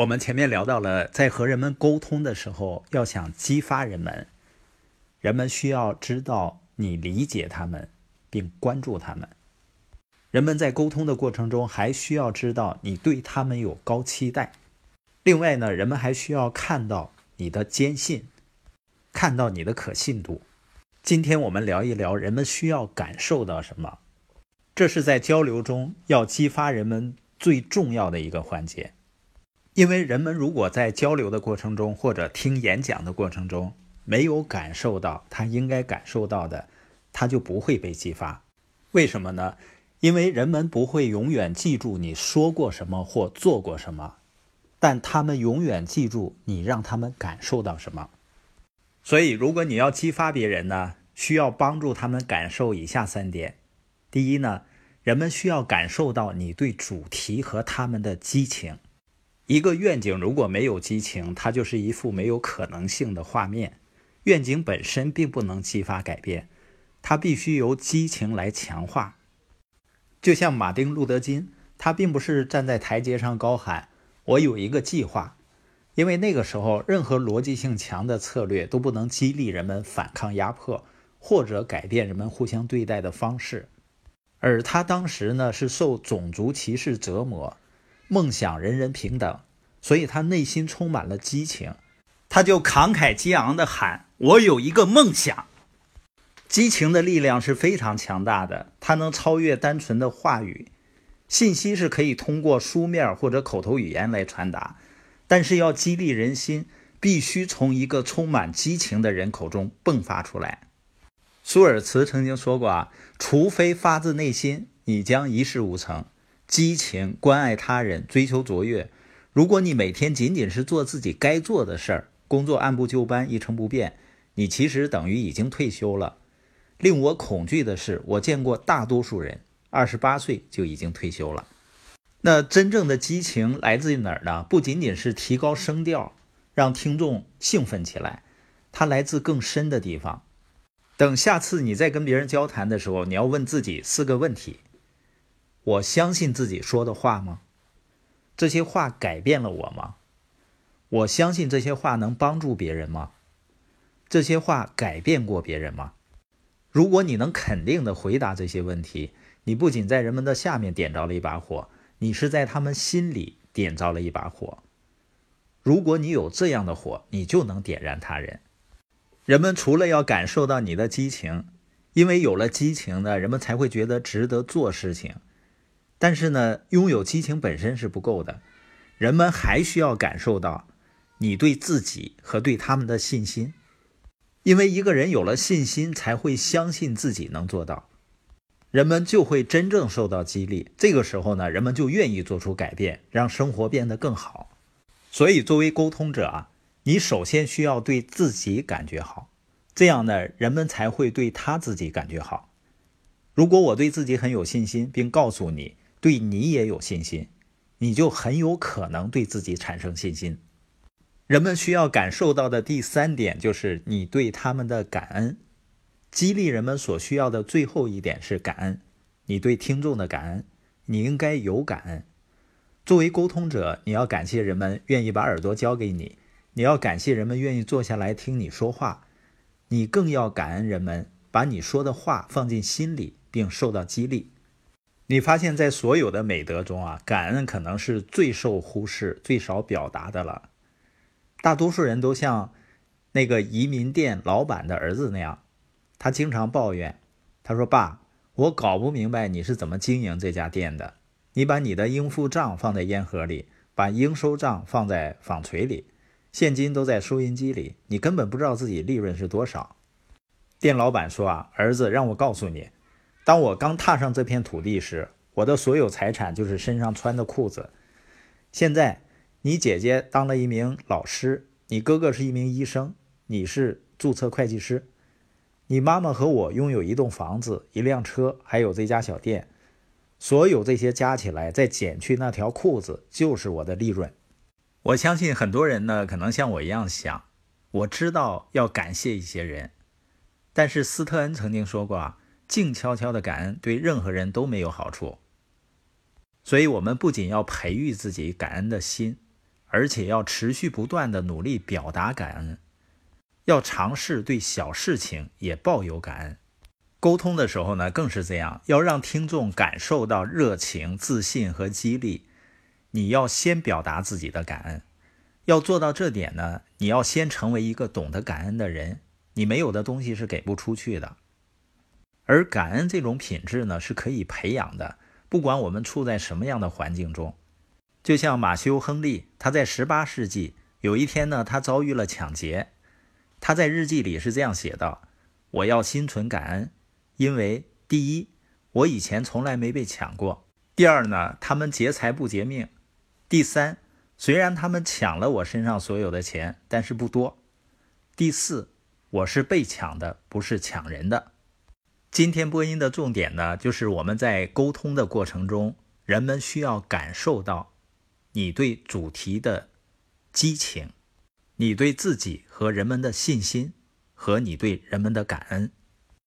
我们前面聊到了，在和人们沟通的时候，要想激发人们，人们需要知道你理解他们，并关注他们。人们在沟通的过程中，还需要知道你对他们有高期待。另外呢，人们还需要看到你的坚信，看到你的可信度。今天我们聊一聊，人们需要感受到什么？这是在交流中要激发人们最重要的一个环节。因为人们如果在交流的过程中，或者听演讲的过程中，没有感受到他应该感受到的，他就不会被激发。为什么呢？因为人们不会永远记住你说过什么或做过什么，但他们永远记住你让他们感受到什么。所以，如果你要激发别人呢，需要帮助他们感受以下三点：第一呢，人们需要感受到你对主题和他们的激情。一个愿景如果没有激情，它就是一幅没有可能性的画面。愿景本身并不能激发改变，它必须由激情来强化。就像马丁·路德·金，他并不是站在台阶上高喊“我有一个计划”，因为那个时候任何逻辑性强的策略都不能激励人们反抗压迫，或者改变人们互相对待的方式。而他当时呢，是受种族歧视折磨。梦想人人平等，所以他内心充满了激情，他就慷慨激昂地喊：“我有一个梦想。”激情的力量是非常强大的，它能超越单纯的话语。信息是可以通过书面或者口头语言来传达，但是要激励人心，必须从一个充满激情的人口中迸发出来。舒尔茨曾经说过：“啊，除非发自内心，你将一事无成。”激情、关爱他人、追求卓越。如果你每天仅仅是做自己该做的事儿，工作按部就班、一成不变，你其实等于已经退休了。令我恐惧的是，我见过大多数人二十八岁就已经退休了。那真正的激情来自于哪儿呢？不仅仅是提高声调，让听众兴奋起来，它来自更深的地方。等下次你再跟别人交谈的时候，你要问自己四个问题。我相信自己说的话吗？这些话改变了我吗？我相信这些话能帮助别人吗？这些话改变过别人吗？如果你能肯定的回答这些问题，你不仅在人们的下面点着了一把火，你是在他们心里点着了一把火。如果你有这样的火，你就能点燃他人。人们除了要感受到你的激情，因为有了激情呢，人们才会觉得值得做事情。但是呢，拥有激情本身是不够的，人们还需要感受到你对自己和对他们的信心，因为一个人有了信心，才会相信自己能做到，人们就会真正受到激励。这个时候呢，人们就愿意做出改变，让生活变得更好。所以，作为沟通者啊，你首先需要对自己感觉好，这样呢，人们才会对他自己感觉好。如果我对自己很有信心，并告诉你。对你也有信心，你就很有可能对自己产生信心。人们需要感受到的第三点就是你对他们的感恩。激励人们所需要的最后一点是感恩。你对听众的感恩，你应该有感恩。作为沟通者，你要感谢人们愿意把耳朵交给你，你要感谢人们愿意坐下来听你说话，你更要感恩人们把你说的话放进心里并受到激励。你发现，在所有的美德中啊，感恩可能是最受忽视、最少表达的了。大多数人都像那个移民店老板的儿子那样，他经常抱怨，他说：“爸，我搞不明白你是怎么经营这家店的。你把你的应付账放在烟盒里，把应收账放在纺锤里，现金都在收银机里，你根本不知道自己利润是多少。”店老板说：“啊，儿子，让我告诉你。”当我刚踏上这片土地时，我的所有财产就是身上穿的裤子。现在，你姐姐当了一名老师，你哥哥是一名医生，你是注册会计师，你妈妈和我拥有一栋房子、一辆车，还有这家小店。所有这些加起来，再减去那条裤子，就是我的利润。我相信很多人呢，可能像我一样想。我知道要感谢一些人，但是斯特恩曾经说过啊。静悄悄的感恩对任何人都没有好处，所以，我们不仅要培育自己感恩的心，而且要持续不断的努力表达感恩，要尝试对小事情也抱有感恩。沟通的时候呢，更是这样，要让听众感受到热情、自信和激励。你要先表达自己的感恩，要做到这点呢，你要先成为一个懂得感恩的人。你没有的东西是给不出去的，而感恩这种品质呢，是可以培养的。不管我们处在什么样的环境中，就像马修·亨利，他在十八世纪有一天呢，他遭遇了抢劫，他在日记里是这样写道：“我要心存感恩，因为第一，我以前从来没被抢过；第二呢，他们劫财不劫命；第三，虽然他们抢了我身上所有的钱，但是不多；第四，我是被抢的，不是抢人的。”今天播音的重点呢，就是我们在沟通的过程中，人们需要感受到你对主题的激情，你对自己和人们的信心，和你对人们的感恩。